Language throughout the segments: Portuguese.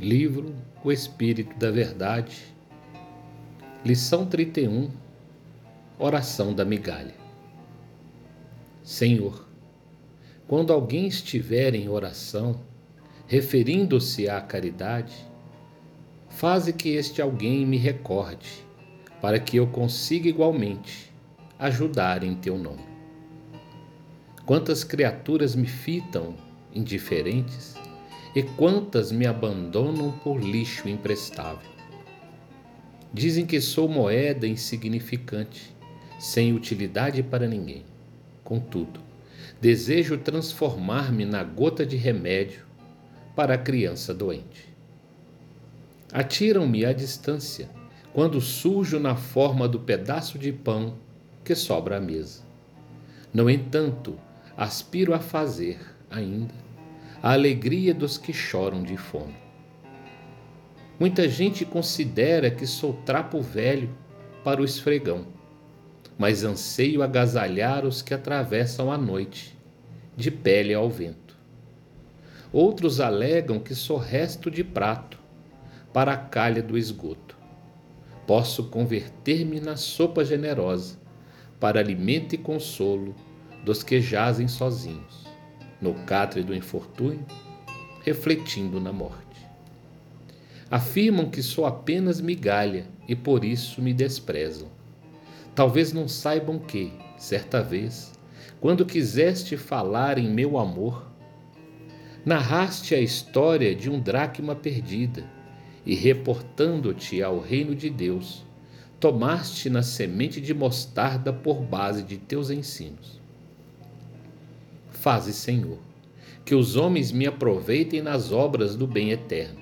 Livro O Espírito da Verdade, Lição 31 Oração da Migalha. Senhor, quando alguém estiver em oração, referindo-se à caridade, faze que este alguém me recorde, para que eu consiga igualmente ajudar em teu nome. Quantas criaturas me fitam indiferentes e quantas me abandonam por lixo imprestável. Dizem que sou moeda insignificante, sem utilidade para ninguém. Contudo, desejo transformar-me na gota de remédio para a criança doente. Atiram-me à distância quando surjo na forma do pedaço de pão que sobra à mesa. No entanto, aspiro a fazer ainda a alegria dos que choram de fome. Muita gente considera que sou trapo velho para o esfregão, mas anseio agasalhar os que atravessam a noite, de pele ao vento. Outros alegam que sou resto de prato para a calha do esgoto. Posso converter-me na sopa generosa para alimento e consolo dos que jazem sozinhos no catre do infortúnio, refletindo na morte. Afirmam que sou apenas migalha e por isso me desprezam. Talvez não saibam que, certa vez, quando quiseste falar em meu amor, narraste a história de um dracma perdida e, reportando-te ao reino de Deus, tomaste na semente de mostarda por base de teus ensinos. Faze, Senhor, que os homens me aproveitem nas obras do bem eterno.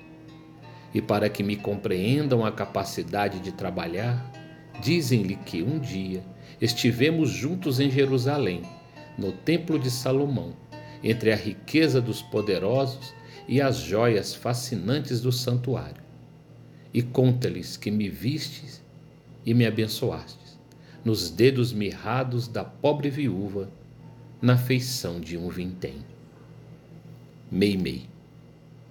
E para que me compreendam a capacidade de trabalhar, dizem-lhe que um dia estivemos juntos em Jerusalém, no Templo de Salomão, entre a riqueza dos poderosos e as joias fascinantes do santuário. E conta-lhes que me vistes e me abençoastes, nos dedos mirrados da pobre viúva na feição de um vintém. Meimei.